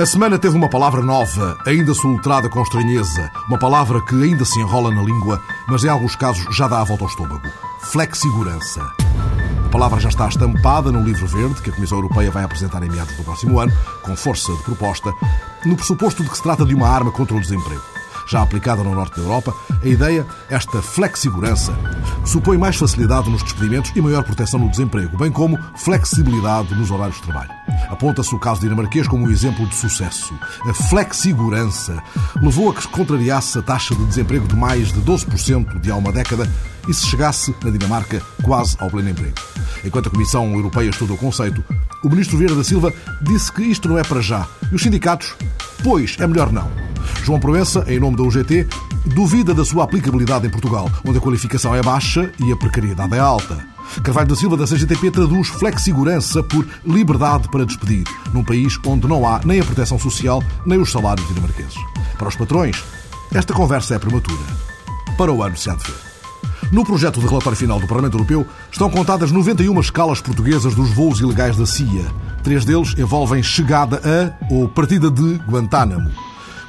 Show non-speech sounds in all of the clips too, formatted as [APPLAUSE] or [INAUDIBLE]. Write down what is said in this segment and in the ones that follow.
A semana teve uma palavra nova, ainda soltrada com estranheza, uma palavra que ainda se enrola na língua, mas em alguns casos já dá a volta ao estômago. Flexigurança. A palavra já está estampada no livro verde que a Comissão Europeia vai apresentar em meados do próximo ano, com força de proposta, no pressuposto de que se trata de uma arma contra o desemprego já aplicada no norte da Europa, a ideia, esta flexigurança, supõe mais facilidade nos despedimentos e maior proteção no desemprego, bem como flexibilidade nos horários de trabalho. Aponta-se o caso dinamarquês como um exemplo de sucesso. A flexigurança levou a que se contrariasse a taxa de desemprego de mais de 12% de há uma década e se chegasse, na Dinamarca, quase ao pleno emprego. Enquanto a Comissão Europeia estuda o conceito, o ministro Vieira da Silva disse que isto não é para já. E os sindicatos, pois, é melhor não. João Proença, em nome da UGT, duvida da sua aplicabilidade em Portugal, onde a qualificação é baixa e a precariedade é alta. Carvalho da Silva, da CGTP, traduz flexigurança por liberdade para despedir, num país onde não há nem a proteção social nem os salários dinamarqueses. Para os patrões, esta conversa é prematura. Para o ano se há de ver. No projeto de relatório final do Parlamento Europeu estão contadas 91 escalas portuguesas dos voos ilegais da CIA. Três deles envolvem chegada a ou partida de Guantánamo.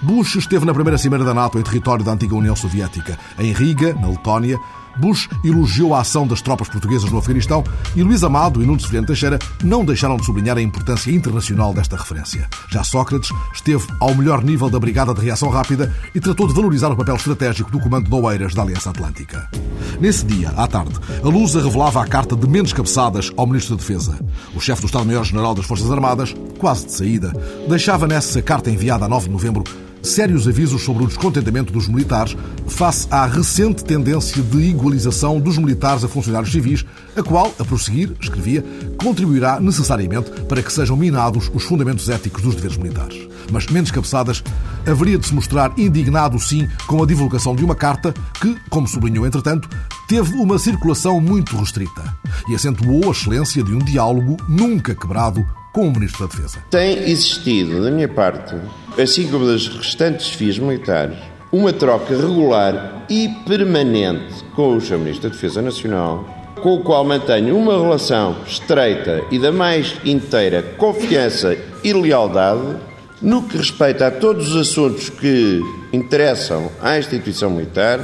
Bush esteve na primeira cimeira da NATO em território da antiga União Soviética, em Riga, na Letónia. Bush elogiou a ação das tropas portuguesas no Afeganistão e Luís Amado e Nuno Severino Teixeira não deixaram de sublinhar a importância internacional desta referência. Já Sócrates esteve ao melhor nível da Brigada de Reação Rápida e tratou de valorizar o papel estratégico do Comando de Oeiras da Aliança Atlântica. Nesse dia, à tarde, a Lusa revelava a carta de menos cabeçadas ao Ministro da Defesa. O chefe do Estado-Maior-General das Forças Armadas, quase de saída, deixava nessa carta enviada a 9 de novembro sérios avisos sobre o descontentamento dos militares face à recente tendência de igualização dos militares a funcionários civis, a qual, a prosseguir, escrevia, contribuirá necessariamente para que sejam minados os fundamentos éticos dos deveres militares. Mas, menos cabeçadas, haveria de se mostrar indignado, sim, com a divulgação de uma carta que, como sublinhou entretanto, teve uma circulação muito restrita e acentuou a excelência de um diálogo nunca quebrado com o Ministro da Defesa. Tem existido, da minha parte, assim como das restantes FIAs militares, uma troca regular e permanente com o Sr. Ministro da Defesa Nacional, com o qual mantenho uma relação estreita e da mais inteira confiança e lealdade no que respeita a todos os assuntos que interessam à instituição militar,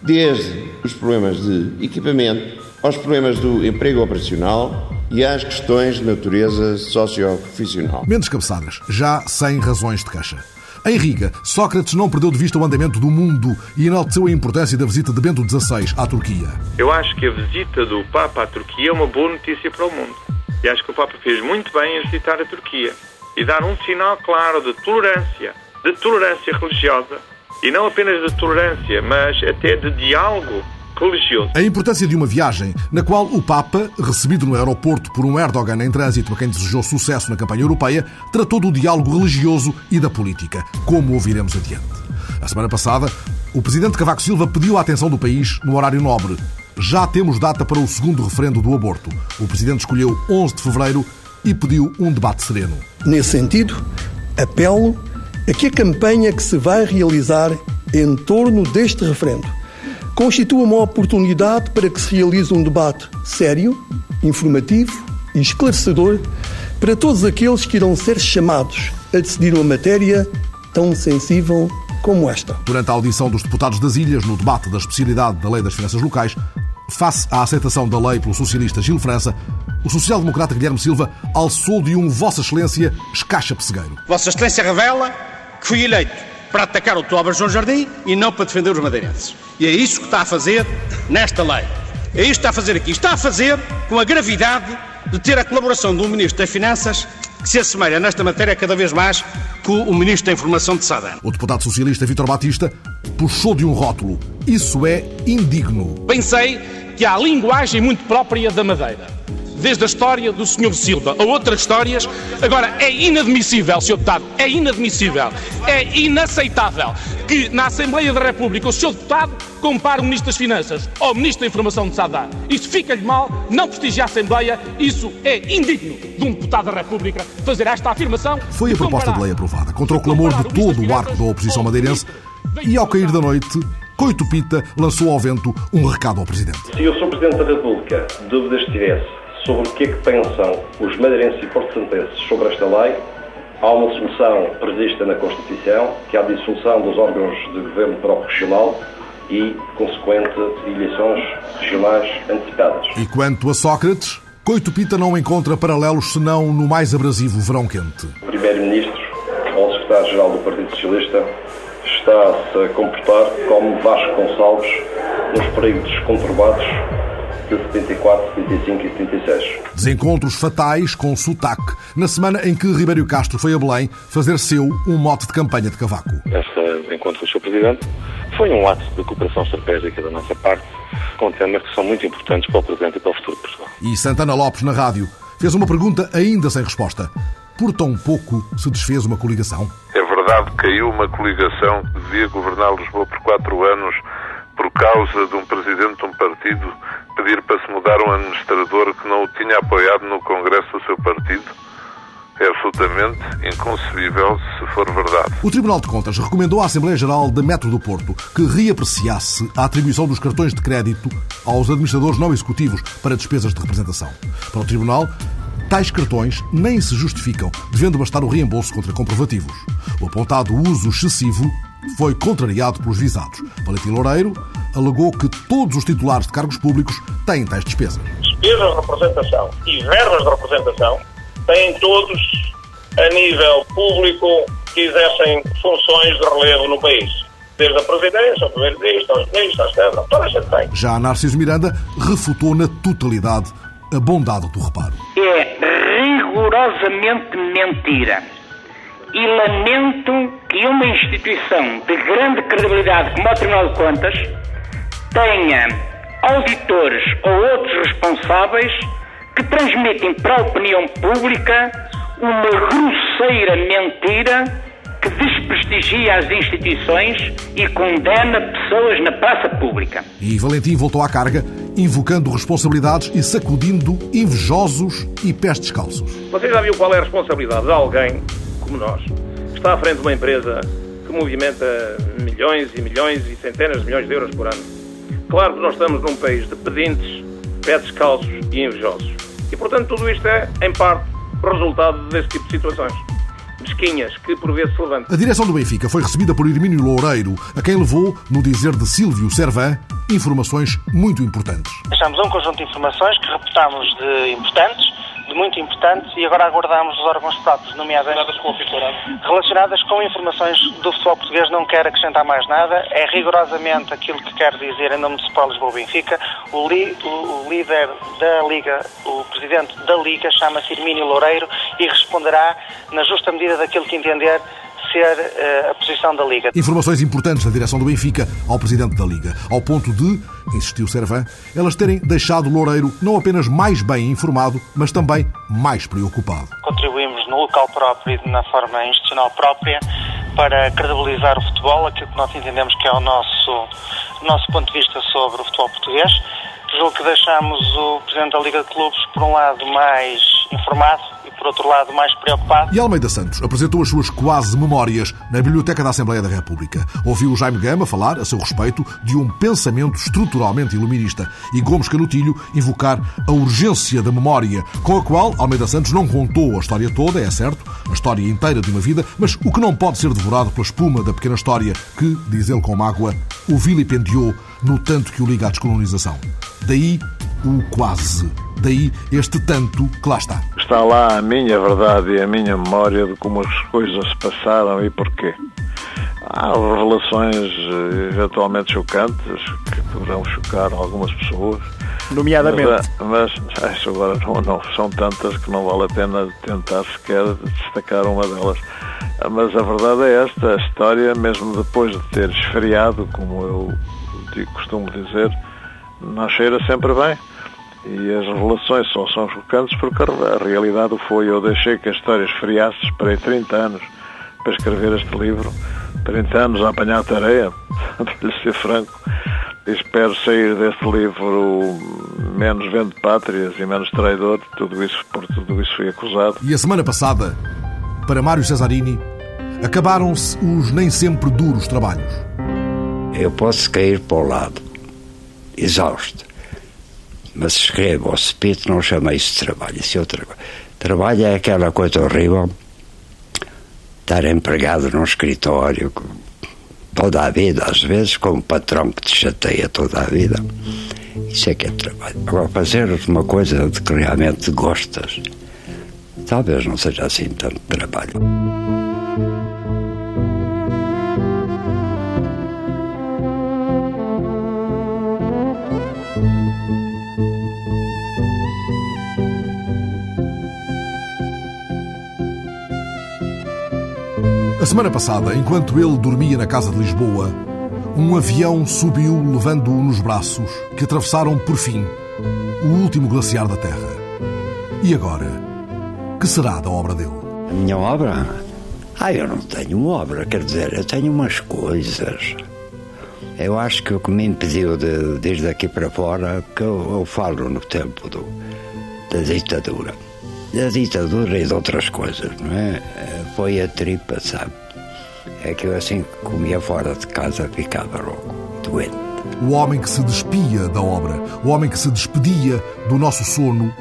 desde os problemas de equipamento aos problemas do emprego operacional, e às questões de natureza socioprofissional. Menos cabeçadas, já sem razões de caixa. Em Riga, Sócrates não perdeu de vista o andamento do mundo e enalteceu a importância da visita de Bento XVI à Turquia. Eu acho que a visita do Papa à Turquia é uma boa notícia para o mundo. E acho que o Papa fez muito bem em visitar a Turquia e dar um sinal claro de tolerância, de tolerância religiosa, e não apenas de tolerância, mas até de diálogo religioso. A importância de uma viagem na qual o Papa, recebido no aeroporto por um Erdogan em trânsito a quem desejou sucesso na campanha europeia, tratou do diálogo religioso e da política, como ouviremos adiante. A semana passada, o presidente Cavaco Silva pediu a atenção do país no horário nobre. Já temos data para o segundo referendo do aborto. O presidente escolheu 11 de fevereiro e pediu um debate sereno. Nesse sentido, apelo a que a campanha que se vai realizar em torno deste referendo constitua uma oportunidade para que se realize um debate sério, informativo e esclarecedor para todos aqueles que irão ser chamados a decidir uma matéria tão sensível como esta. Durante a audição dos deputados das Ilhas no debate da especialidade da Lei das Finanças Locais, face à aceitação da lei pelo socialista Gil França, o social-democrata Guilherme Silva alçou de um Vossa Excelência escacha pessegueiro. Vossa Excelência revela que fui eleito para atacar o Tobar João Jardim e não para defender os madeirenses. E é isso que está a fazer nesta lei. É isso que está a fazer aqui. Está a fazer com a gravidade de ter a colaboração de um Ministro das Finanças que se assemelha nesta matéria cada vez mais com o Ministro da Informação de Saddam. O deputado socialista Vítor Batista puxou de um rótulo. Isso é indigno. Pensei que há linguagem muito própria da Madeira desde a história do Sr. Silva a outras histórias. Agora, é inadmissível, Sr. Deputado, é inadmissível, é inaceitável que na Assembleia da República o Sr. Deputado compare o Ministro das Finanças ao Ministro da Informação de Sadar. Isso fica-lhe mal, não prestigia a Assembleia, isso é indigno de um Deputado da República fazer esta afirmação. Foi a proposta de lei aprovada, contra o clamor de todo o arco da oposição madeirense e ao cair da noite, Coito Pita lançou ao vento um recado ao Presidente. Se o Sr. Presidente da República dúvidas tivesse sobre o que é que pensam os madeirenses e porto-santenses sobre esta lei, Há uma solução prevista na Constituição, que é a dissolução dos órgãos de governo proporcional e consequente eleições regionais antecipadas. E quanto a Sócrates, Coito Pita não encontra paralelos senão no mais abrasivo verão quente. O Primeiro-Ministro, ou Secretário-Geral do Partido Socialista, está-se a comportar como Vasco Gonçalves nos períodos conturbados de 74, 75 e 76. Desencontros fatais com sotaque, na semana em que Ribeiro Castro foi a Belém fazer seu um mote de campanha de cavaco. Este encontro com o Sr. Presidente foi um ato de cooperação estratégica da nossa parte, com temas que são muito importantes para o presente e para o futuro de Portugal. E Santana Lopes, na rádio, fez uma pergunta ainda sem resposta. Por tão pouco se desfez uma coligação? É verdade que caiu uma coligação que devia governar Lisboa por quatro anos por causa de um presidente de um partido pedir para se mudar um administrador que não o tinha apoiado no Congresso do seu partido? É absolutamente inconcebível se for verdade. O Tribunal de Contas recomendou à Assembleia Geral da Metro do Porto que reapreciasse a atribuição dos cartões de crédito aos administradores não executivos para despesas de representação. Para o Tribunal, tais cartões nem se justificam, devendo bastar o reembolso contra comprovativos. O apontado uso excessivo foi contrariado pelos visados. Valentim Loureiro alegou que todos os titulares de cargos públicos têm tais despesas. Despesas de representação e verbas de representação têm todos, a nível público, que exercem funções de relevo no país. Desde a Presidência, ao Primeiro-Ministro, aos Ministros, às Câmaras, toda a gente tem. Já Narciso Miranda refutou na totalidade a bondade do reparo. É rigorosamente mentira. E lamento que uma instituição de grande credibilidade como o Tribunal de Contas tenha auditores ou outros responsáveis que transmitem para a opinião pública uma grosseira mentira que desprestigia as instituições e condena pessoas na praça pública. E Valentim voltou à carga, invocando responsabilidades e sacudindo invejosos e pés descalços. Você já viu qual é a responsabilidade de alguém como nós, está à frente de uma empresa que movimenta milhões e milhões e centenas de milhões de euros por ano? Claro que nós estamos num país de pedintes, pés descalços e invejosos. E, portanto, tudo isto é, em parte, resultado desse tipo de situações. Mesquinhas, que por vezes se levantam. A direção do Benfica foi recebida por Hermínio Loureiro, a quem levou, no dizer de Silvio Servan, informações muito importantes. Deixamos um conjunto de informações que reputámos de importantes, de muito importantes, e agora aguardamos os órgãos próprios, nomeadamente relacionadas com informações do futebol português. Não quero acrescentar mais nada. É rigorosamente aquilo que quero dizer em nome do Sport Lisboa Benfica. O, li, o, o líder da Liga, o presidente da Liga, chama-se Hermínio Loureiro e responderá na justa medida daquilo que entender uh, a posição da Liga. Informações importantes da direção do Benfica ao presidente da Liga, ao ponto de, insistiu Servan, elas terem deixado Loureiro não apenas mais bem informado, mas também mais preocupado. Contribuímos no local próprio e na forma institucional própria para credibilizar o futebol, aquilo que nós entendemos que é o nosso, nosso ponto de vista sobre o futebol português. Julgo que deixamos o Presidente da Liga de Clubes, por um lado, mais informado e, por outro lado, mais preocupado. E Almeida Santos apresentou as suas quase memórias na Biblioteca da Assembleia da República. Ouviu Jaime Gama falar, a seu respeito, de um pensamento estruturalmente iluminista e Gomes Canutilho invocar a urgência da memória, com a qual Almeida Santos não contou a história toda, é certo, a história inteira de uma vida, mas o que não pode ser devorado pela espuma da pequena história que, diz ele com mágoa, o vilipendiou no tanto que o liga à descolonização. Daí o quase. Daí este tanto que lá está. Está lá a minha verdade e a minha memória de como as coisas se passaram e porquê. Há revelações eh, eventualmente chocantes que poderão chocar algumas pessoas. Nomeadamente. Mas, mas isso agora não, não, são tantas que não vale a pena tentar sequer destacar uma delas. Mas a verdade é esta, a história, mesmo depois de ter esfriado, como eu costumo dizer, não cheira sempre bem. E as revelações só são chocantes porque a realidade foi. Eu deixei que a história esfriasse, esperei 30 anos para escrever este livro, 30 anos a apanhar tareia, [LAUGHS] para lhe ser franco. E espero sair deste livro menos vendo pátrias e menos traidor, tudo isso, por tudo isso fui acusado. E a semana passada, para Mário Cesarini, acabaram-se os nem sempre duros trabalhos. Eu posso cair para o lado, exausto, mas escrevo ao cepito, não chama isso de trabalho, isso é outra coisa. Trabalho é aquela coisa horrível estar empregado num escritório toda a vida, às vezes, com um patrão que te chateia toda a vida. Isso é que é trabalho. Agora, fazer uma coisa de que realmente gostas, talvez não seja assim tanto trabalho. A semana passada, enquanto ele dormia na casa de Lisboa, um avião subiu levando-o nos braços, que atravessaram, por fim, o último glaciar da Terra. E agora? Que será da obra dele? A minha obra? Ah, eu não tenho obra, quer dizer, eu tenho umas coisas. Eu acho que o que me impediu de, de ir daqui para fora, que eu, eu falo no tempo do, da ditadura da ditadura e de outras coisas, não é? Foi a tripa, sabe? É que eu assim comia fora de casa ficava logo doente. O homem que se despia da obra, o homem que se despedia do nosso sono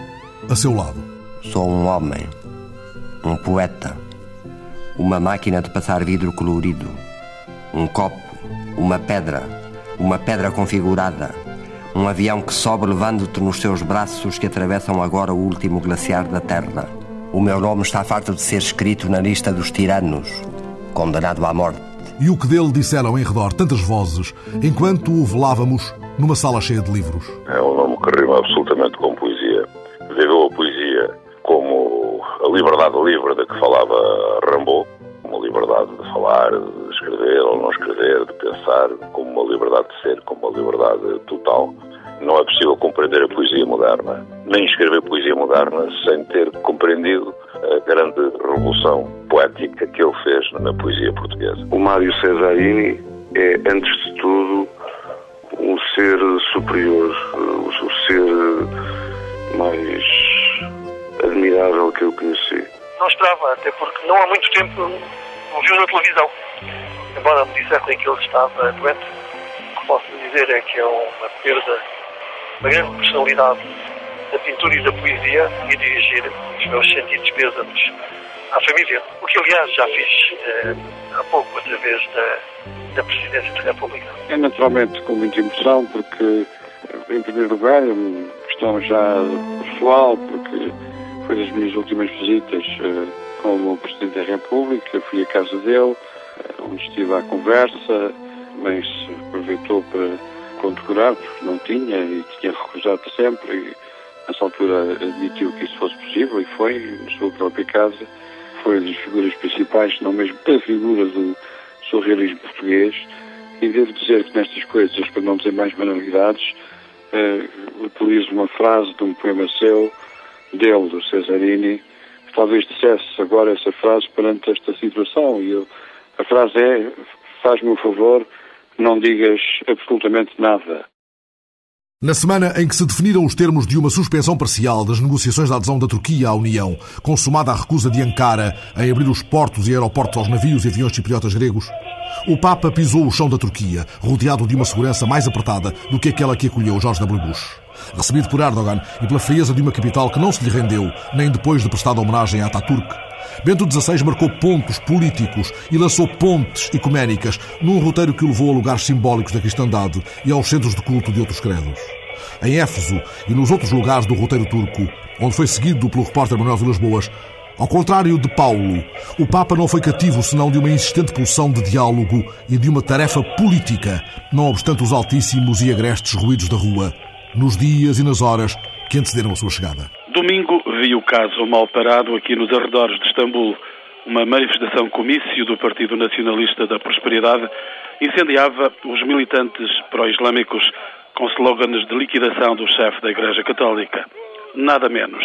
a seu lado. Sou um homem, um poeta, uma máquina de passar vidro colorido, um copo, uma pedra, uma pedra configurada, um avião que sobe levando-te nos seus braços que atravessam agora o último glaciar da Terra. O meu nome está farto de ser escrito na lista dos tiranos, condenado à morte. E o que dele disseram em redor tantas vozes, enquanto o velávamos numa sala cheia de livros? É um nome que rima absolutamente com poesia. Viveu a poesia como a liberdade livre da que falava Rambaud, uma liberdade de falar, de escrever ou não escrever, de pensar, como uma liberdade de ser, como uma liberdade total. Não é possível compreender a poesia moderna, nem escrever poesia moderna, sem ter compreendido a grande revolução poética que ele fez na poesia portuguesa. O Mário Cesarini é, antes de tudo, um ser superior, o ser mais admirável que eu conheci. Não esperava, até porque não há muito tempo o viu na televisão. Embora me dissessem que ele estava doente, o que posso dizer é que é uma perda, uma grande personalidade da pintura e da poesia e dirigir os meus sentidos pêsames à família. O que, aliás, já fiz eh, há pouco através da, da Presidência da República. É naturalmente com muita emoção, porque, em primeiro lugar, é uma questão já pessoal, porque foi das minhas últimas visitas uh, como Presidente da República, fui à casa dele, onde estive à conversa, mas aproveitou para condecorar, porque não tinha e tinha recusado sempre. E, nessa altura admitiu que isso fosse possível e foi, na sua própria casa. Foi das figuras principais, não mesmo a figura do surrealismo português. E devo dizer que nestas coisas, para não dizer mais banalidades, uh, utilizo uma frase de um poema seu, dele, do Cesarini, que talvez dissesse agora essa frase perante esta situação. E eu, a frase é: faz-me um favor, não digas absolutamente nada. Na semana em que se definiram os termos de uma suspensão parcial das negociações de adesão da Turquia à União, consumada a recusa de Ankara em abrir os portos e aeroportos aos navios e aviões cipriotas gregos, o Papa pisou o chão da Turquia, rodeado de uma segurança mais apertada do que aquela que acolheu George W. Bush. Recebido por Erdogan e pela frieza de uma capital que não se lhe rendeu, nem depois de prestada homenagem a Ataturk, Bento XVI marcou pontos políticos e lançou pontes ecuménicas num roteiro que o levou a lugares simbólicos da cristandade e aos centros de culto de outros credos. Em Éfeso e nos outros lugares do roteiro turco, onde foi seguido pelo repórter Manuel Vilas Boas, ao contrário de Paulo, o Papa não foi cativo senão de uma insistente pulsão de diálogo e de uma tarefa política, não obstante os altíssimos e agrestes ruídos da rua, nos dias e nas horas que antecederam a sua chegada. Domingo vi o caso mal parado aqui nos arredores de Istambul. Uma manifestação comício do Partido Nacionalista da Prosperidade incendiava os militantes pró-islâmicos com slogans de liquidação do chefe da Igreja Católica. Nada menos.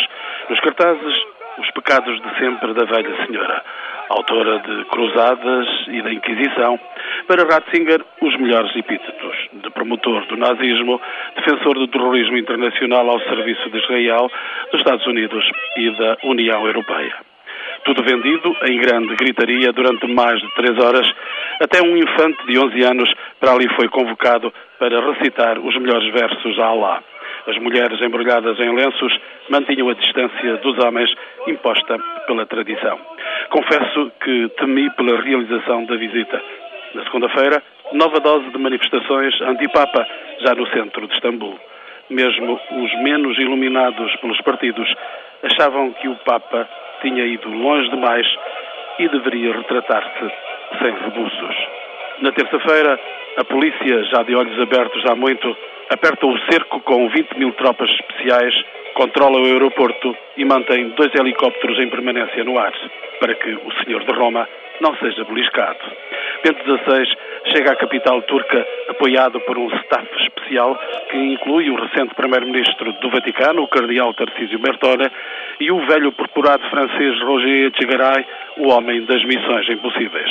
Nos cartazes, os pecados de sempre da velha senhora, autora de Cruzadas e da Inquisição. Para Ratzinger, os melhores epítetos de promotor do nazismo, defensor do terrorismo internacional ao serviço de Israel, dos Estados Unidos e da União Europeia. Tudo vendido em grande gritaria durante mais de três horas, até um infante de 11 anos para ali foi convocado para recitar os melhores versos a Allah. As mulheres embrulhadas em lenços mantinham a distância dos homens imposta pela tradição. Confesso que temi pela realização da visita. Na segunda-feira, nova dose de manifestações anti-Papa, já no centro de Istambul. Mesmo os menos iluminados pelos partidos achavam que o Papa tinha ido longe demais e deveria retratar-se sem rebuços. Na terça-feira, a polícia, já de olhos abertos há muito, aperta o cerco com 20 mil tropas especiais, controla o aeroporto e mantém dois helicópteros em permanência no ar, para que o senhor de Roma não seja beliscado. Bento XVI chega à capital turca apoiado por um staff especial que inclui o recente primeiro-ministro do Vaticano, o cardeal Tarcísio Bertone, e o velho purpurado francês Roger Etchegaray, o homem das missões impossíveis.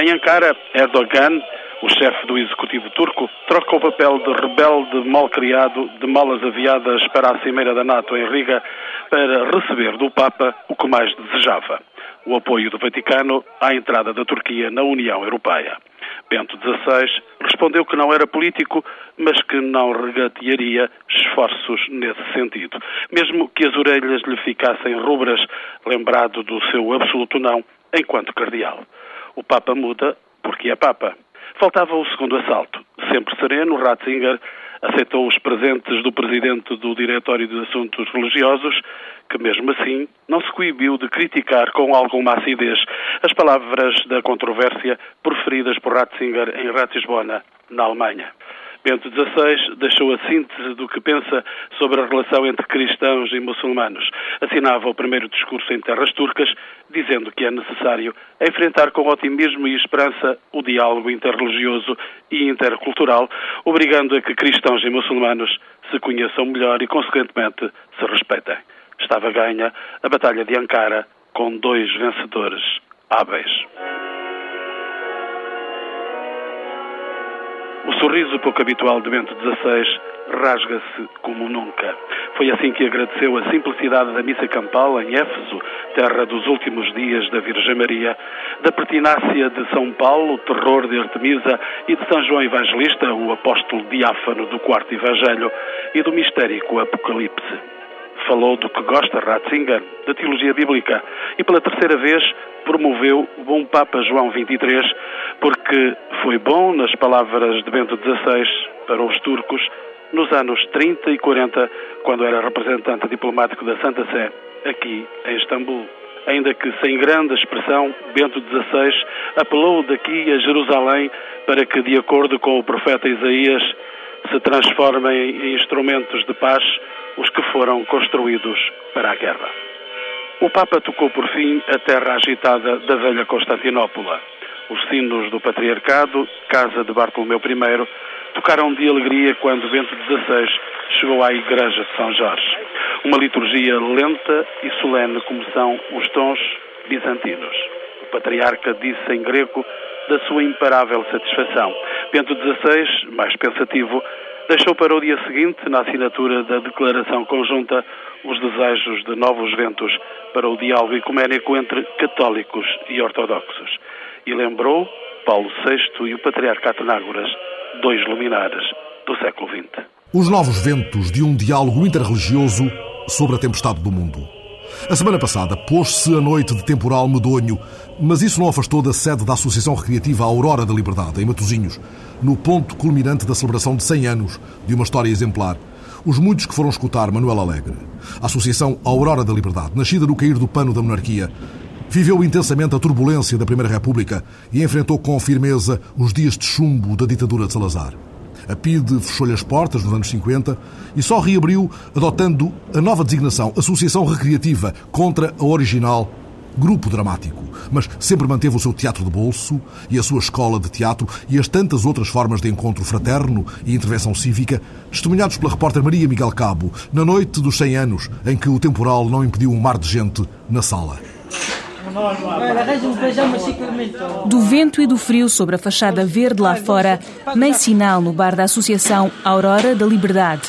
Em Ankara, Erdogan, o chefe do executivo turco, troca o papel de rebelde mal-criado de malas aviadas para a cimeira da NATO em Riga para receber do Papa o que mais desejava o apoio do Vaticano à entrada da Turquia na União Europeia. Bento XVI respondeu que não era político, mas que não regatearia esforços nesse sentido, mesmo que as orelhas lhe ficassem rubras, lembrado do seu absoluto não enquanto cardeal. O Papa muda porque é Papa. Faltava o segundo assalto. Sempre sereno, Ratzinger aceitou os presentes do presidente do Diretório de Assuntos Religiosos, que mesmo assim não se coibiu de criticar com alguma acidez as palavras da controvérsia proferidas por Ratzinger em Ratisbona, na Alemanha. Bento XVI deixou a síntese do que pensa sobre a relação entre cristãos e muçulmanos. Assinava o primeiro discurso em terras turcas, dizendo que é necessário enfrentar com otimismo e esperança o diálogo interreligioso e intercultural, obrigando a que cristãos e muçulmanos se conheçam melhor e, consequentemente, se respeitem. Estava ganha a Batalha de Ankara com dois vencedores hábeis. O sorriso pouco habitual de Bento XVI rasga-se como nunca. Foi assim que agradeceu a simplicidade da missa campal em Éfeso, terra dos últimos dias da Virgem Maria, da pertinácia de São Paulo, terror de Artemisa, e de São João Evangelista, o apóstolo diáfano do quarto Evangelho, e do mistérico Apocalipse falou do que gosta, Ratzinger, da teologia bíblica, e pela terceira vez promoveu o bom Papa João XXIII, porque foi bom, nas palavras de Bento XVI, para os turcos, nos anos 30 e 40, quando era representante diplomático da Santa Sé, aqui em Istambul. Ainda que sem grande expressão, Bento XVI apelou daqui a Jerusalém para que, de acordo com o profeta Isaías, se transformem em instrumentos de paz os que foram construídos para a guerra. O Papa tocou por fim a terra agitada da velha Constantinopla. Os sinos do Patriarcado, casa de Bartolomeu I, tocaram de alegria quando Bento XVI chegou à Igreja de São Jorge. Uma liturgia lenta e solene como são os tons bizantinos. O patriarca disse em grego da sua imparável satisfação. Bento XVI, mais pensativo, deixou para o dia seguinte, na assinatura da declaração conjunta, os desejos de novos ventos para o diálogo ecuménico entre católicos e ortodoxos. E lembrou Paulo VI e o Patriarca Atenágoras, dois luminares do século XX. Os novos ventos de um diálogo interreligioso sobre a tempestade do mundo. A semana passada pôs-se a noite de temporal medonho, mas isso não afastou da sede da Associação Recreativa Aurora da Liberdade, em Matosinhos, no ponto culminante da celebração de 100 anos de uma história exemplar. Os muitos que foram escutar Manuel Alegre. A Associação Aurora da Liberdade, nascida no cair do pano da monarquia, viveu intensamente a turbulência da Primeira República e enfrentou com firmeza os dias de chumbo da ditadura de Salazar. A PIDE fechou-lhe as portas nos anos 50 e só reabriu adotando a nova designação Associação Recreativa contra a original Grupo Dramático, mas sempre manteve o seu teatro de bolso e a sua escola de teatro e as tantas outras formas de encontro fraterno e intervenção cívica, testemunhados pela repórter Maria Miguel Cabo, na noite dos 100 anos em que o temporal não impediu um mar de gente na sala. Do vento e do frio sobre a fachada verde lá fora, nem sinal no bar da Associação Aurora da Liberdade.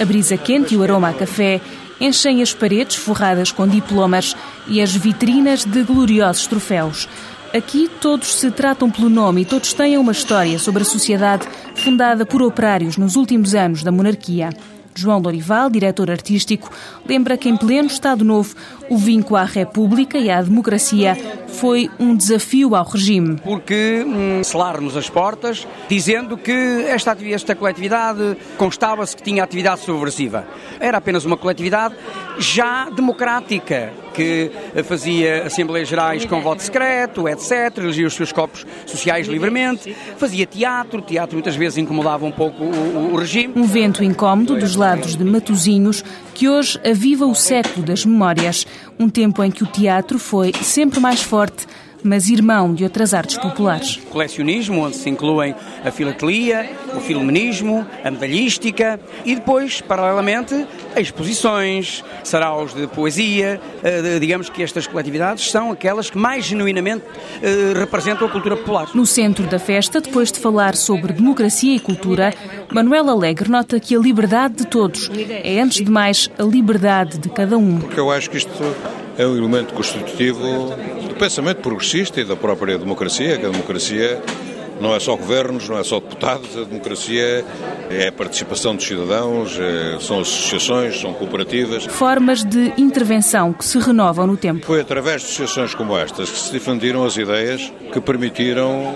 A brisa quente e o aroma a café enchem as paredes forradas com diplomas e as vitrinas de gloriosos troféus. Aqui todos se tratam pelo nome e todos têm uma história sobre a sociedade fundada por operários nos últimos anos da monarquia. João Lorival, diretor artístico, lembra que em pleno Estado Novo O vínculo à República e à democracia foi um desafio ao regime. Porque hum, selarmos as portas dizendo que esta, esta coletividade constava-se que tinha atividade subversiva. Era apenas uma coletividade já democrática, que fazia Assembleias Gerais com voto secreto, etc., elegia os seus corpos sociais livremente, fazia teatro, teatro muitas vezes incomodava um pouco o, o regime. Um vento incómodo dos lados de Matozinhos que hoje aviva o século das memórias, um tempo em que o teatro foi sempre mais forte mas irmão de outras artes populares. Colecionismo, onde se incluem a filatelia, o filmenismo, a medalhística e depois, paralelamente, exposições, saraus de poesia. Eh, digamos que estas coletividades são aquelas que mais genuinamente eh, representam a cultura popular. No centro da festa, depois de falar sobre democracia e cultura, Manuel Alegre nota que a liberdade de todos é, antes de mais, a liberdade de cada um. Porque eu acho que isto é um elemento constitutivo pensamento progressista e da própria democracia, que a democracia não é só governos, não é só deputados, a democracia é a participação dos cidadãos, é, são associações, são cooperativas. Formas de intervenção que se renovam no tempo. Foi através de associações como estas que se difundiram as ideias que permitiram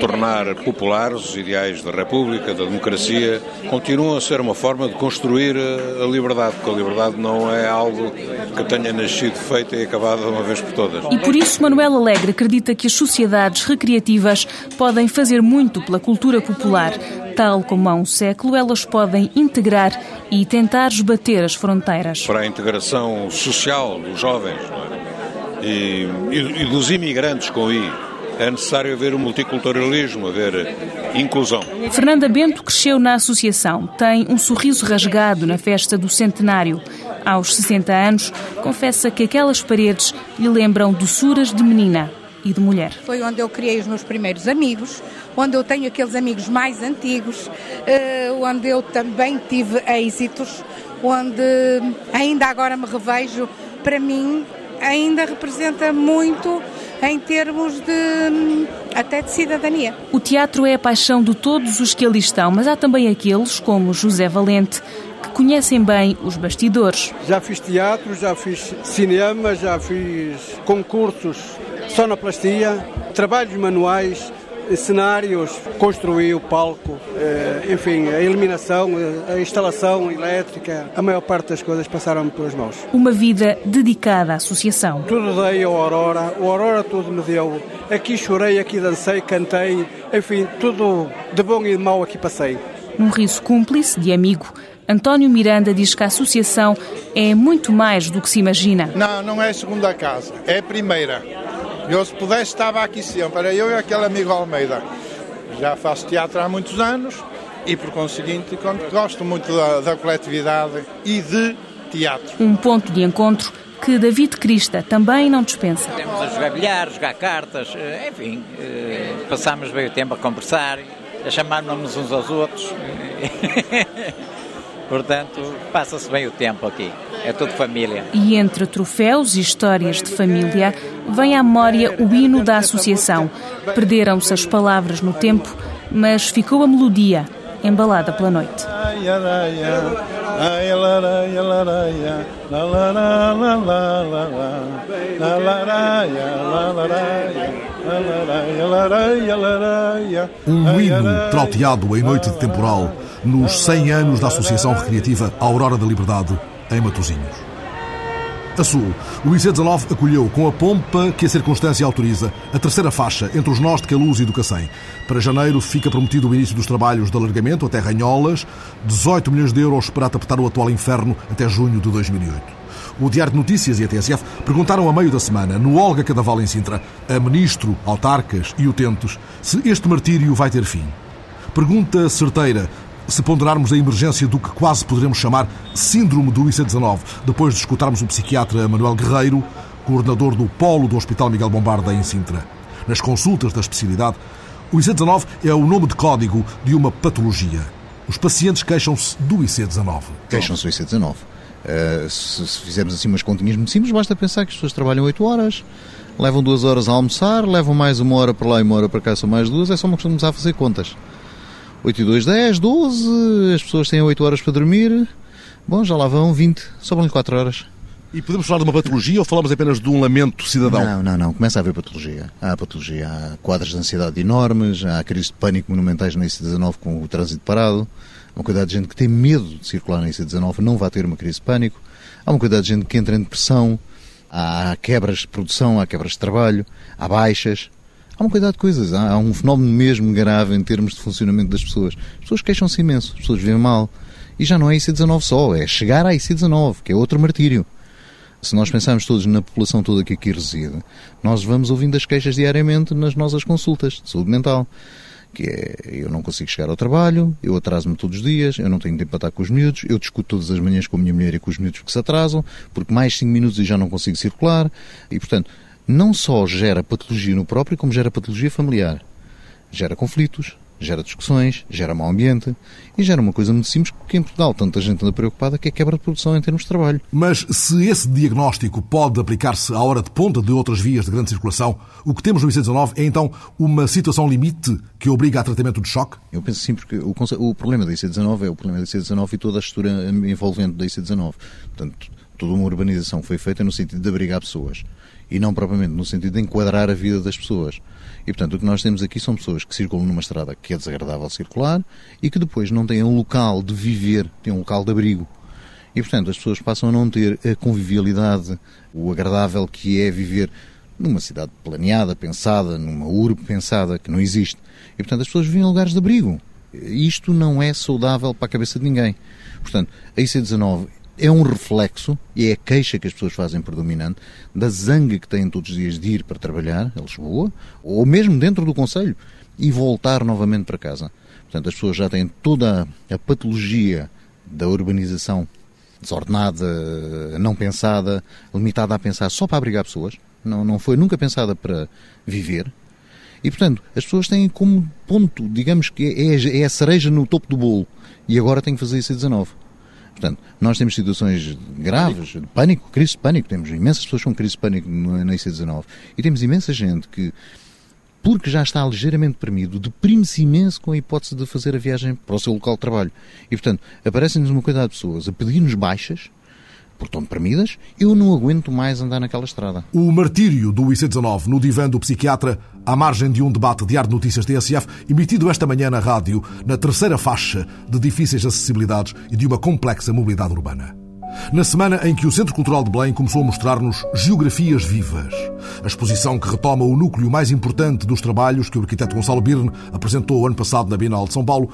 tornar populares os ideais da República, da democracia, continuam a ser uma forma de construir a liberdade, porque a liberdade não é algo que tenha nascido feita e acabado de uma vez por todas. E por isso Manuel Alegre acredita que as sociedades recreativas podem fazer muito pela cultura popular. Tal como há um século, elas podem integrar e tentar esbater as fronteiras. Para a integração social dos jovens é? e, e, e dos imigrantes com I é necessário haver um multiculturalismo, haver inclusão. Fernanda Bento cresceu na associação, tem um sorriso rasgado na festa do centenário. Aos 60 anos, confessa que aquelas paredes lhe lembram doçuras de menina e de mulher. Foi onde eu criei os meus primeiros amigos, onde eu tenho aqueles amigos mais antigos, eh, onde eu também tive êxitos, onde ainda agora me revejo. Para mim, ainda representa muito em termos de até de cidadania. O teatro é a paixão de todos os que ali estão, mas há também aqueles, como José Valente, que conhecem bem os bastidores. Já fiz teatro, já fiz cinema, já fiz concursos, sonoplastia, trabalhos manuais, cenários, construir o palco, enfim, a iluminação, a instalação elétrica, a maior parte das coisas passaram-me pelas mãos. Uma vida dedicada à associação. Tudo dei ao Aurora, o Aurora tudo me deu. Aqui chorei, aqui dancei, cantei, enfim, tudo de bom e de mau aqui passei. Um riso cúmplice de amigo. António Miranda diz que a associação é muito mais do que se imagina. Não, não é segunda casa, é a primeira. Eu, se pudesse, estava aqui sempre. Era eu e aquele amigo Almeida. Já faço teatro há muitos anos e, por conseguinte, gosto muito da, da coletividade e de teatro. Um ponto de encontro que David Crista também não dispensa. Temos a jogar bilhar, jogar cartas, eh, enfim, eh, passamos bem o tempo a conversar, a chamar-nos uns aos outros. [LAUGHS] Portanto, passa-se bem o tempo aqui. É tudo família. E entre troféus e histórias de família, vem à memória o hino da associação. Perderam-se as palavras no tempo, mas ficou a melodia, embalada pela noite. Um hino trauteado em noite de temporal nos 100 anos da Associação Recreativa Aurora da Liberdade, em Matosinhos. A sul, o IC19 acolheu com a pompa que a circunstância autoriza a terceira faixa entre os nós de Queluz e do Cacém. Para janeiro fica prometido o início dos trabalhos de alargamento até Ranholas, 18 milhões de euros para tapetar o atual inferno até junho de 2008. O Diário de Notícias e a TSF perguntaram a meio da semana, no Olga Cadaval em Sintra, a ministro, autarcas e utentes, se este martírio vai ter fim. Pergunta certeira, se ponderarmos a emergência do que quase poderemos chamar síndrome do IC-19, depois de escutarmos o psiquiatra Manuel Guerreiro, coordenador do Polo do Hospital Miguel Bombarda em Sintra. Nas consultas da especialidade, o IC-19 é o nome de código de uma patologia. Os pacientes queixam-se do IC-19. Queixam-se do IC-19. Uh, se, se, fizermos assim umas continhas muito simples, basta pensar que as pessoas trabalham 8 horas, levam 2 horas a almoçar, levam mais uma hora para lá e uma hora para cá, são mais duas, é só uma questão de começar a fazer contas. 8 e 2, 10, 12, as pessoas têm 8 horas para dormir, bom, já lá vão 20, sobram-lhe 4 horas. E podemos falar de uma patologia ou falamos apenas de um lamento cidadão? Não, não, não. Começa a haver patologia. Há patologia. Há quadros de ansiedade enormes, há crises de pânico monumentais na IC19 com o trânsito parado, uma quantidade de gente que tem medo de circular na IC19 não vai ter uma crise de pânico, há uma quantidade de gente que entra em depressão, há quebras de produção, há quebras de trabalho, há baixas. Há uma quantidade de coisas. Há, um fenómeno mesmo grave em termos de funcionamento das pessoas. As pessoas queixam-se imenso, as pessoas vivem mal. E já não é IC19 só, é chegar à IC19, que é outro martírio. Se nós pensarmos todos na população toda que aqui reside, nós vamos ouvindo as queixas diariamente nas nossas consultas de saúde mental. Que é, eu não consigo chegar ao trabalho, eu atraso-me todos os dias, eu não tenho tempo para estar com os miúdos, eu discuto todas as manhãs com a minha mulher e com os miúdos que se atrasam, porque mais 5 minutos e já não consigo circular. E, portanto, não só gera patologia no próprio, como gera patologia familiar. Gera conflitos, gera discussões, gera mau ambiente e gera uma coisa muito simples que em Portugal tanta gente anda preocupada que é quebra de produção em termos de trabalho. Mas se esse diagnóstico pode aplicar-se à hora de ponta de outras vias de grande circulação, o que temos no IC19 é então uma situação limite que obriga a tratamento de choque? Eu penso sim, porque o, o problema da IC19 é o problema da IC19 e toda a estrutura envolvente da IC19. Portanto, toda uma urbanização foi feita no sentido de abrigar pessoas e não propriamente no sentido de enquadrar a vida das pessoas. E, portanto, o que nós temos aqui são pessoas que circulam numa estrada que é desagradável circular e que depois não têm um local de viver, têm um local de abrigo. E, portanto, as pessoas passam a não ter a convivialidade, o agradável que é viver numa cidade planeada, pensada, numa urbe pensada, que não existe. E, portanto, as pessoas vivem em lugares de abrigo. Isto não é saudável para a cabeça de ninguém. Portanto, a IC19 é um reflexo, e é a queixa que as pessoas fazem predominante, da zanga que têm todos os dias de ir para trabalhar a Lisboa, ou mesmo dentro do Conselho, e voltar novamente para casa. Portanto, as pessoas já têm toda a patologia da urbanização desordenada, não pensada, limitada a pensar só para abrigar pessoas, não, não foi nunca pensada para viver. E, portanto, as pessoas têm como ponto, digamos que é, é a cereja no topo do bolo, e agora têm que fazer isso a 19. Portanto, nós temos situações graves, de pânico, crise de pânico, temos imensas pessoas com crise de pânico na IC19 e temos imensa gente que, porque já está ligeiramente premido, deprime-se imenso com a hipótese de fazer a viagem para o seu local de trabalho. E, portanto, aparecem-nos uma quantidade de pessoas a pedir-nos baixas, porque estão deprimidas, eu não aguento mais andar naquela estrada. O martírio do IC19 no divã do psiquiatra, à margem de um debate Diário de Notícias TSF, emitido esta manhã na rádio, na terceira faixa de difíceis acessibilidades e de uma complexa mobilidade urbana. Na semana em que o Centro Cultural de Belém começou a mostrar-nos Geografias Vivas, a exposição que retoma o núcleo mais importante dos trabalhos que o arquiteto Gonçalo Birne apresentou ano passado na Bienal de São Paulo,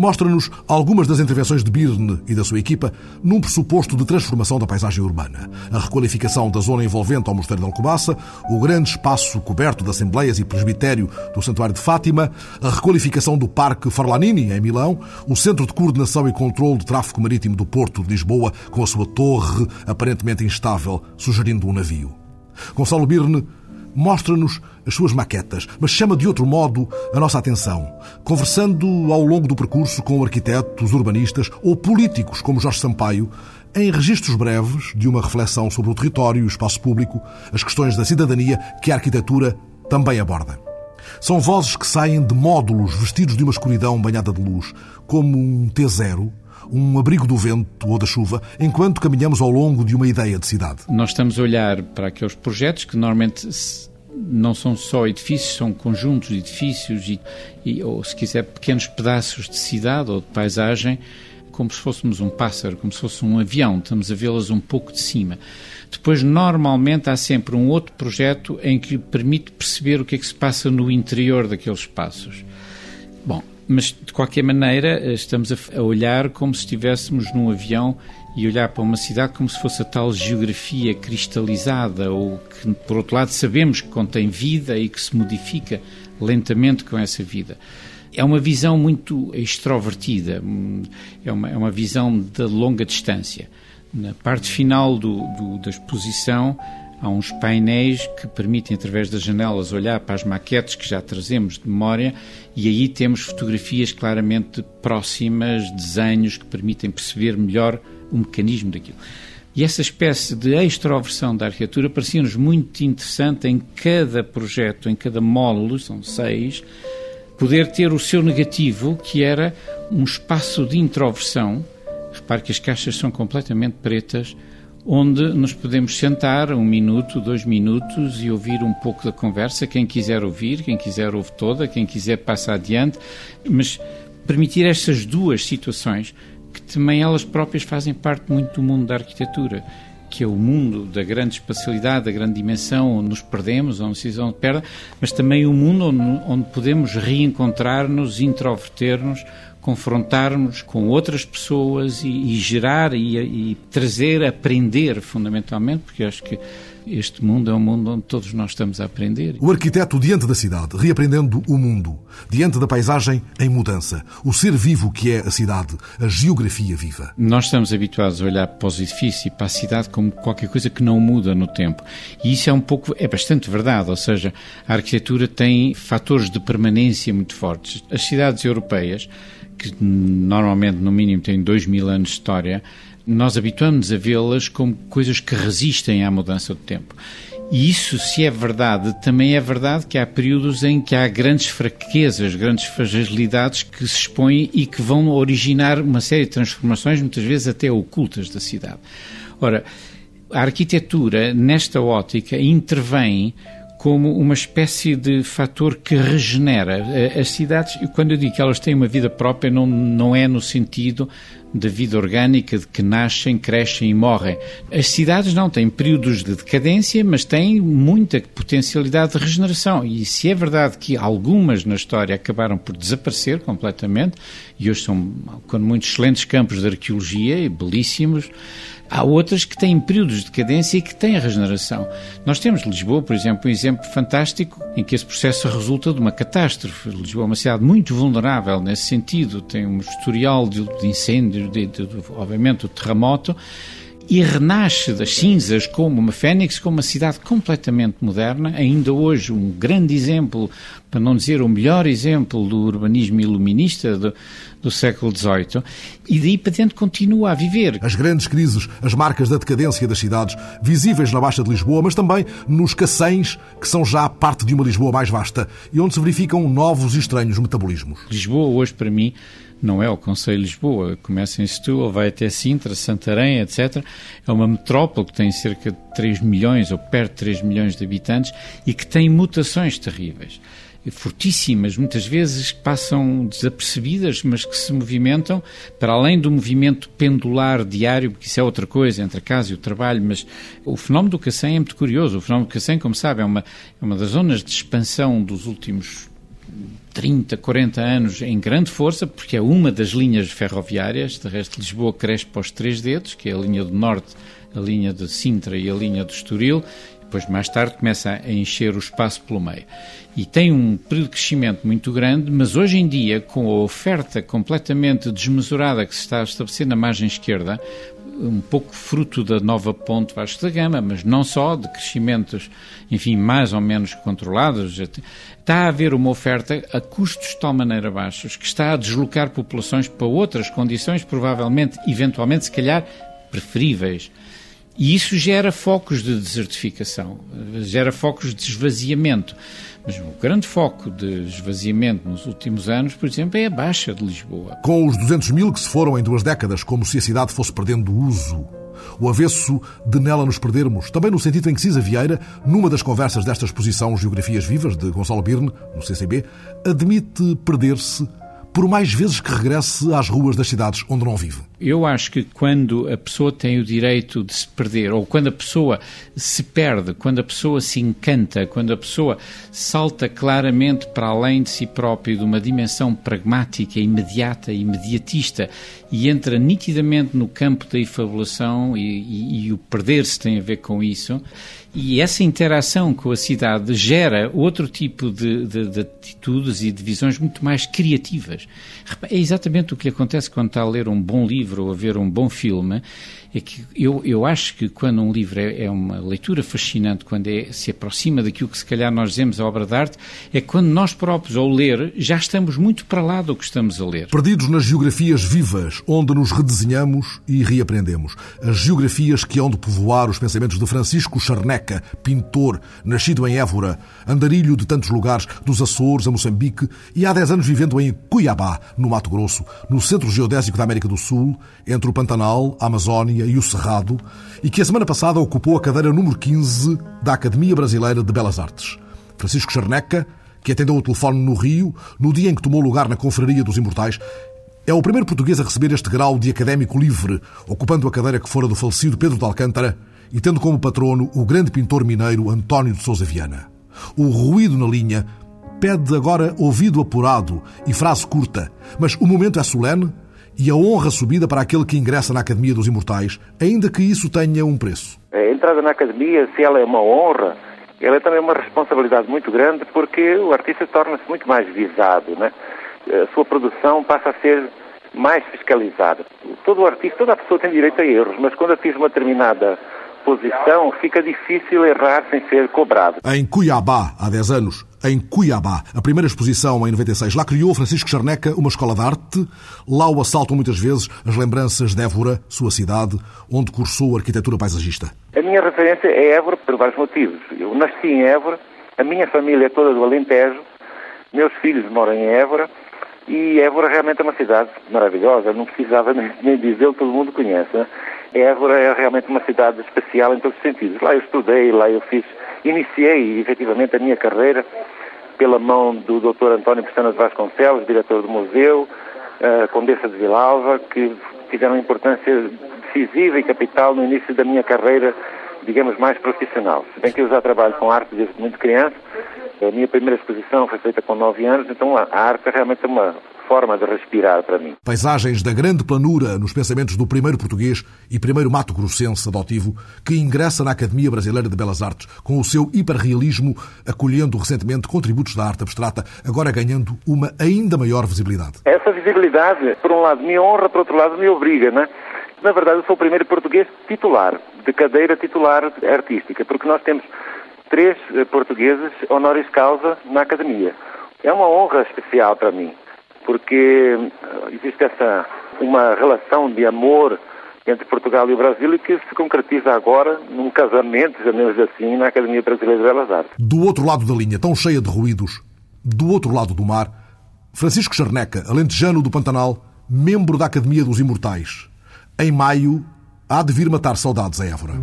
mostra-nos algumas das intervenções de Birne e da sua equipa num pressuposto de transformação da paisagem urbana. A requalificação da zona envolvente ao Mosteiro de Alcobaça, o grande espaço coberto de assembleias e presbitério do Santuário de Fátima, a requalificação do Parque Farlanini, em Milão, o Centro de Coordenação e Controlo de Tráfego Marítimo do Porto de Lisboa, com a sua torre aparentemente instável, sugerindo um navio. Gonçalo Birne mostra-nos as suas maquetas, mas chama de outro modo a nossa atenção, conversando ao longo do percurso com arquitetos, urbanistas ou políticos como Jorge Sampaio, em registros breves de uma reflexão sobre o território e o espaço público, as questões da cidadania que a arquitetura também aborda. São vozes que saem de módulos vestidos de uma escuridão banhada de luz, como um T0, um abrigo do vento ou da chuva, enquanto caminhamos ao longo de uma ideia de cidade. Nós estamos a olhar para aqueles projetos que normalmente não são só edifícios, são conjuntos de edifícios e, e, ou, se quiser, pequenos pedaços de cidade ou de paisagem, como se fôssemos um pássaro, como se fosse um avião, estamos a vê-las um pouco de cima. Depois, normalmente, há sempre um outro projeto em que permite perceber o que é que se passa no interior daqueles espaços. Bom, mas de qualquer maneira, estamos a olhar como se estivéssemos num avião e olhar para uma cidade como se fosse a tal geografia cristalizada, ou que, por outro lado, sabemos que contém vida e que se modifica lentamente com essa vida. É uma visão muito extrovertida, é uma, é uma visão de longa distância. Na parte final do, do, da exposição, há uns painéis que permitem, através das janelas, olhar para as maquetes que já trazemos de memória e aí temos fotografias claramente próximas, desenhos que permitem perceber melhor o mecanismo daquilo. E essa espécie de extroversão da arquitetura parecia-nos muito interessante em cada projeto, em cada módulo, são seis, poder ter o seu negativo, que era um espaço de introversão. Repare que as caixas são completamente pretas, onde nos podemos sentar um minuto, dois minutos e ouvir um pouco da conversa. Quem quiser ouvir, quem quiser ouve toda, quem quiser passa adiante, mas permitir estas duas situações que também elas próprias fazem parte muito do mundo da arquitetura que é o mundo da grande espacialidade, da grande dimensão, onde nos perdemos, onde se perda, mas também o mundo onde, onde podemos reencontrar-nos, introverter-nos, confrontar-nos com outras pessoas e, e gerar e, e trazer, aprender fundamentalmente, porque acho que este mundo é um mundo onde todos nós estamos a aprender. O arquiteto diante da cidade, reaprendendo o mundo, diante da paisagem em mudança, o ser vivo que é a cidade, a geografia viva. Nós estamos habituados a olhar para os edifícios e para a cidade como qualquer coisa que não muda no tempo. E isso é um pouco, é bastante verdade, ou seja, a arquitetura tem fatores de permanência muito fortes. As cidades europeias, que normalmente no mínimo têm dois mil anos de história, nós habituamos a vê-las como coisas que resistem à mudança do tempo. E isso, se é verdade, também é verdade que há períodos em que há grandes fraquezas, grandes fragilidades que se expõem e que vão originar uma série de transformações, muitas vezes até ocultas da cidade. Ora, a arquitetura, nesta ótica, intervém como uma espécie de fator que regenera. As cidades, quando eu digo que elas têm uma vida própria, não, não é no sentido da vida orgânica de que nascem, crescem e morrem. As cidades não têm períodos de decadência, mas têm muita potencialidade de regeneração. E se é verdade que algumas na história acabaram por desaparecer completamente, e hoje são, quando muitos excelentes campos de arqueologia e belíssimos, Há outras que têm períodos de decadência e que têm regeneração. Nós temos Lisboa, por exemplo, um exemplo fantástico em que esse processo resulta de uma catástrofe. Lisboa é uma cidade muito vulnerável nesse sentido, tem um historial de, incêndios, de, de, obviamente, o terremoto, e renasce das cinzas como uma fênix, como uma cidade completamente moderna, ainda hoje um grande exemplo, para não dizer o melhor exemplo do urbanismo iluminista do, do século XVIII, e daí para dentro continua a viver. As grandes crises, as marcas da decadência das cidades, visíveis na Baixa de Lisboa, mas também nos Cacém, que são já parte de uma Lisboa mais vasta, e onde se verificam novos e estranhos metabolismos. Lisboa hoje, para mim, não é o Conselho de Lisboa, começa em Setúbal, vai até Sintra, Santarém, etc. É uma metrópole que tem cerca de 3 milhões ou perto de 3 milhões de habitantes e que tem mutações terríveis fortíssimas, muitas vezes passam desapercebidas, mas que se movimentam para além do movimento pendular diário, porque isso é outra coisa, entre a casa e o trabalho, mas o fenómeno do Cacém é muito curioso. O fenómeno do Cacém, como sabe, é uma, é uma das zonas de expansão dos últimos 30, 40 anos em grande força, porque é uma das linhas ferroviárias, de resto Lisboa cresce para os três dedos, que é a linha do Norte, a linha de Sintra e a linha do Estoril, depois mais tarde começa a encher o espaço pelo meio. E tem um período de crescimento muito grande, mas hoje em dia, com a oferta completamente desmesurada que se está a estabelecer na margem esquerda, um pouco fruto da nova ponte Vasco da Gama, mas não só, de crescimentos, enfim, mais ou menos controlados. Está a haver uma oferta a custos de tal maneira baixos que está a deslocar populações para outras condições, provavelmente, eventualmente, se calhar, preferíveis. E isso gera focos de desertificação, gera focos de esvaziamento. Mas o grande foco de esvaziamento nos últimos anos, por exemplo, é a Baixa de Lisboa. Com os 200 mil que se foram em duas décadas, como se a cidade fosse perdendo uso. O avesso de nela nos perdermos, também no sentido em que Cisa Vieira, numa das conversas desta exposição Geografias Vivas, de Gonçalo Birne, no CCB, admite perder-se por mais vezes que regresse às ruas das cidades onde não vive. Eu acho que quando a pessoa tem o direito de se perder, ou quando a pessoa se perde, quando a pessoa se encanta, quando a pessoa salta claramente para além de si próprio de uma dimensão pragmática, imediata, imediatista e entra nitidamente no campo da efabulação e, e, e o perder-se tem a ver com isso, e essa interação com a cidade gera outro tipo de, de, de, atitudes e de visões muito mais criativas. É exatamente o que acontece quando está a ler um bom livro ou a ver um bom filme é que eu, eu acho que quando um livro é, é uma leitura fascinante, quando é, se aproxima daquilo que se calhar nós dizemos a obra de arte, é quando nós próprios, ao ler, já estamos muito para lá do que estamos a ler. Perdidos nas geografias vivas, onde nos redesenhamos e reaprendemos. As geografias que hão de povoar os pensamentos de Francisco Charneca, pintor, nascido em Évora, andarilho de tantos lugares, dos Açores a Moçambique, e há 10 anos vivendo em Cuiabá, no Mato Grosso, no centro geodésico da América do Sul, entre o Pantanal, a Amazónia e o Cerrado, e que a semana passada ocupou a cadeira número 15 da Academia Brasileira de Belas Artes. Francisco Charneca, que atendeu o telefone no Rio, no dia em que tomou lugar na Confraria dos Imortais, é o primeiro português a receber este grau de académico livre, ocupando a cadeira que fora do falecido Pedro de Alcântara e tendo como patrono o grande pintor mineiro António de Sousa Viana. O ruído na linha pede agora ouvido apurado e frase curta, mas o momento é solene e a honra subida para aquele que ingressa na Academia dos Imortais, ainda que isso tenha um preço. A entrada na Academia, se ela é uma honra, ela é também uma responsabilidade muito grande porque o artista torna-se muito mais visado, né? A sua produção passa a ser mais fiscalizada. Todo artista, toda pessoa tem direito a erros, mas quando atinge uma determinada posição, fica difícil errar sem ser cobrado. Em Cuiabá, há 10 anos, em Cuiabá, a primeira exposição em 96, lá criou Francisco Charneca uma escola de arte. Lá o assaltam muitas vezes as lembranças de Évora, sua cidade, onde cursou arquitetura paisagista. A minha referência é Évora por vários motivos. Eu nasci em Évora, a minha família é toda do Alentejo, meus filhos moram em Évora e Évora realmente é uma cidade maravilhosa, não precisava [LAUGHS] nem dizer, todo mundo conhece. Né? Évora é realmente uma cidade especial em todos os sentidos. Lá eu estudei, lá eu fiz, iniciei efetivamente a minha carreira pela mão do Dr. António Pestana de Vasconcelos, diretor do museu, a Condessa de Vilalva, que tiveram importância decisiva e capital no início da minha carreira, digamos, mais profissional. Se bem que eu já trabalho com arte desde muito criança, a minha primeira exposição foi feita com 9 anos, então a arte é realmente uma forma de respirar para mim. Paisagens da grande planura nos pensamentos do primeiro português e primeiro mato grossense adotivo que ingressa na Academia Brasileira de Belas Artes com o seu hiperrealismo, acolhendo recentemente contributos da arte abstrata, agora ganhando uma ainda maior visibilidade. Essa visibilidade, por um lado, me honra, por outro lado, me obriga, né? Na verdade, eu sou o primeiro português titular, de cadeira titular artística, porque nós temos três eh, portugueses honoris causa na Academia. É uma honra especial para mim porque eh, existe essa uma relação de amor entre Portugal e o Brasil e que se concretiza agora num casamento, chamemos assim, na Academia Brasileira de Belas Artes. Do outro lado da linha, tão cheia de ruídos, do outro lado do mar, Francisco Charneca, alentejano do Pantanal, membro da Academia dos Imortais. Em maio, há de vir matar saudades a Évora.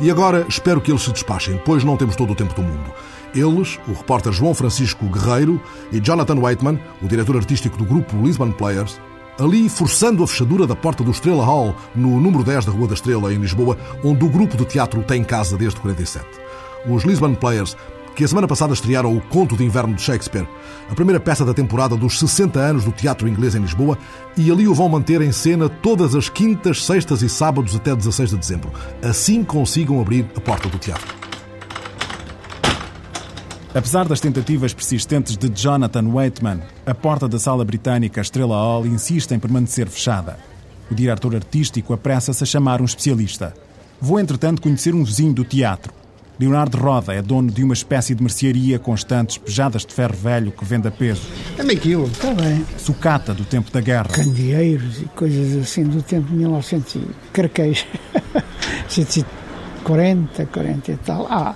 E agora espero que eles se despachem, pois não temos todo o tempo do mundo. Eles, o repórter João Francisco Guerreiro e Jonathan Waitman, o diretor artístico do grupo Lisbon Players, ali forçando a fechadura da porta do Estrela Hall, no número 10 da Rua da Estrela, em Lisboa, onde o grupo de teatro tem casa desde 47. Os Lisbon Players, que a semana passada estrearam o Conto de Inverno de Shakespeare, a primeira peça da temporada dos 60 anos do teatro inglês em Lisboa, e ali o vão manter em cena todas as quintas, sextas e sábados até 16 de dezembro. Assim consigam abrir a porta do teatro. Apesar das tentativas persistentes de Jonathan Waitman, a porta da sala britânica Estrela Hall insiste em permanecer fechada. O diretor artístico apressa-se a chamar um especialista. Vou, entretanto, conhecer um vizinho do teatro. Leonardo Roda é dono de uma espécie de mercearia com estantes pejadas de ferro velho que vende a peso. É aquilo, está bem. Sucata do tempo da guerra. Candeeiros e coisas assim do tempo de 1900 carqueis. 140, 40 e tal. Ah,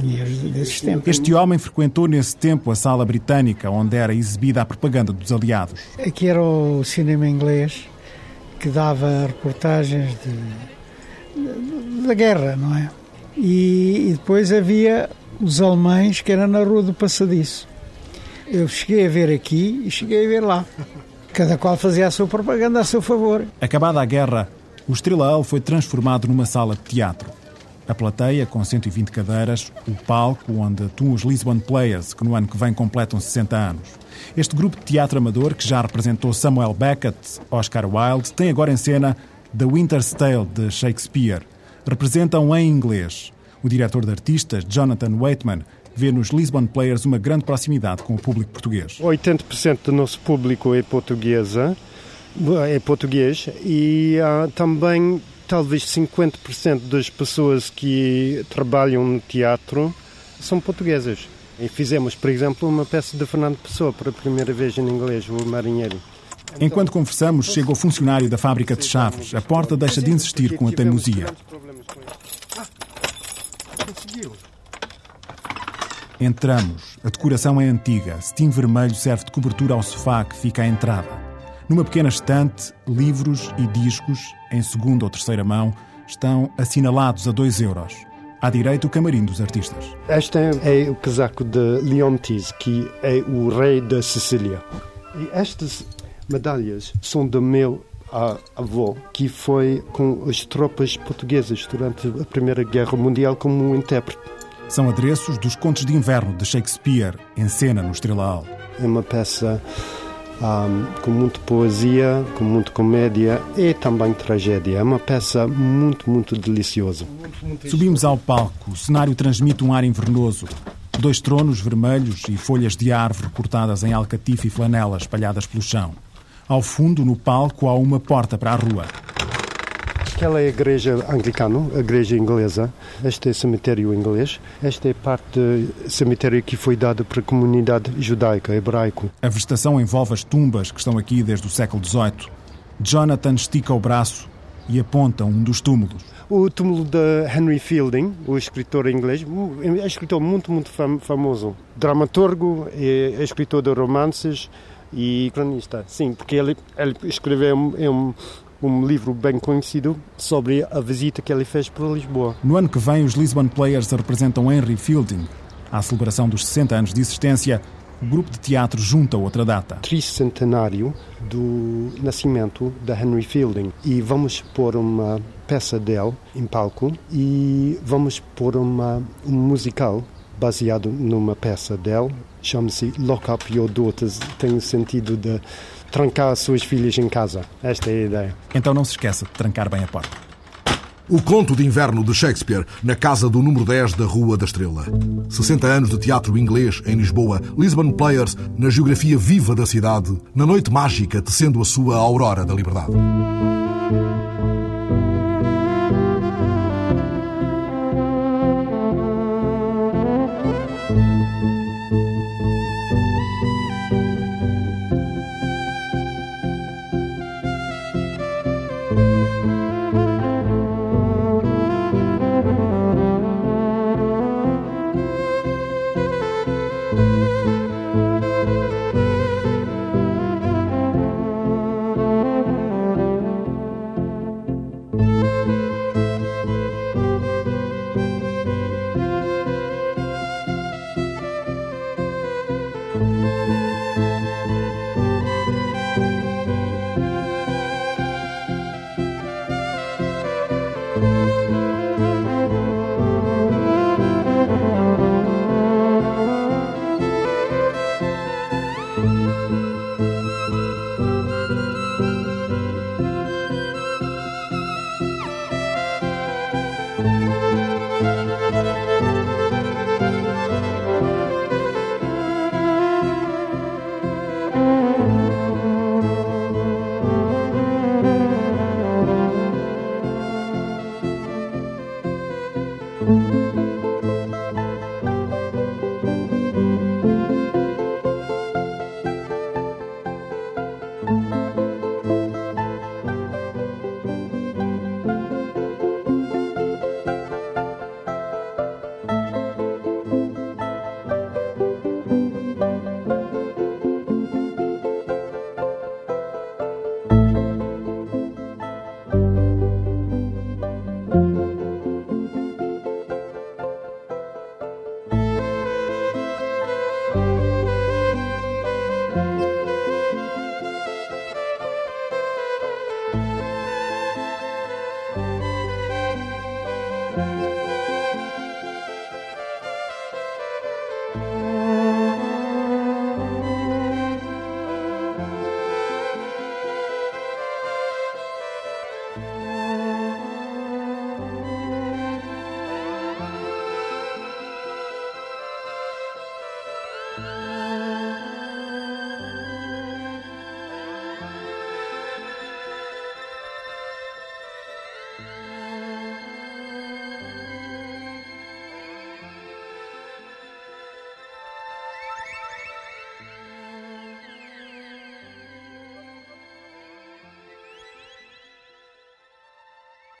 desses tempos. Este homem frequentou nesse tempo a sala britânica, onde era exibida a propaganda dos aliados. Aqui era o cinema inglês que dava reportagens de, de, da guerra, não é? E, e depois havia os alemães que era na Rua do Passadiço. Eu cheguei a ver aqui e cheguei a ver lá. Cada qual fazia a sua propaganda a seu favor. Acabada a guerra, o Estrela foi transformado numa sala de teatro. A plateia, com 120 cadeiras, o palco onde atuam os Lisbon Players, que no ano que vem completam 60 anos. Este grupo de teatro amador, que já representou Samuel Beckett, Oscar Wilde, tem agora em cena The Winter's Tale de Shakespeare. Representam em inglês. O diretor de artistas, Jonathan Waitman, vê nos Lisbon Players uma grande proximidade com o público português. 80% do nosso público é portuguesa, é português e uh, também talvez 50% das pessoas que trabalham no teatro são portuguesas. E fizemos, por exemplo, uma peça de Fernando Pessoa para a primeira vez em inglês, o Marinheiro. Enquanto conversamos, chega o funcionário da fábrica de chaves. A porta deixa de insistir com a teimosia. Entramos. A decoração é antiga. Cetim vermelho serve de cobertura ao sofá que fica à entrada. Numa pequena estante, livros e discos, em segunda ou terceira mão, estão assinalados a 2 euros. À direita, o camarim dos artistas. Este é o casaco de Leontes, que é o rei da Sicília. E estas medalhas são do meu avô, que foi com as tropas portuguesas durante a Primeira Guerra Mundial como um intérprete. São adereços dos Contos de Inverno de Shakespeare, em cena no Estrela É uma peça com muita poesia, com muita comédia e também tragédia. É uma peça muito, muito deliciosa. Subimos ao palco. O cenário transmite um ar invernoso. Dois tronos vermelhos e folhas de árvore cortadas em alcatife e flanela espalhadas pelo chão. Ao fundo, no palco, há uma porta para a rua. Aquela é a igreja anglicana, a igreja inglesa. Este é o cemitério inglês. Esta é parte do cemitério que foi dado para a comunidade judaica, hebraico. A vegetação envolve as tumbas que estão aqui desde o século XVIII. Jonathan estica o braço e aponta um dos túmulos. O túmulo de Henry Fielding, o escritor inglês, é um escritor muito, muito famoso. Dramaturgo, é escritor de romances e cronista. Sim, porque ele, ele escreveu um, um um livro bem conhecido sobre a visita que ele fez para Lisboa. No ano que vem, os Lisbon Players representam Henry Fielding. À celebração dos 60 anos de existência, o grupo de teatro junta outra data. Tricentenário do nascimento de Henry Fielding. E vamos pôr uma peça dele em palco e vamos pôr uma, um musical baseado numa peça dele. Chama-se Lock Up Your Daughters. Tem o sentido de trancar as suas filhas em casa. Esta é a ideia. Então não se esqueça de trancar bem a porta. O Conto de Inverno de Shakespeare, na casa do número 10 da Rua da Estrela. 60 anos de teatro inglês em Lisboa, Lisbon Players na geografia viva da cidade, na noite mágica tecendo a sua aurora da liberdade.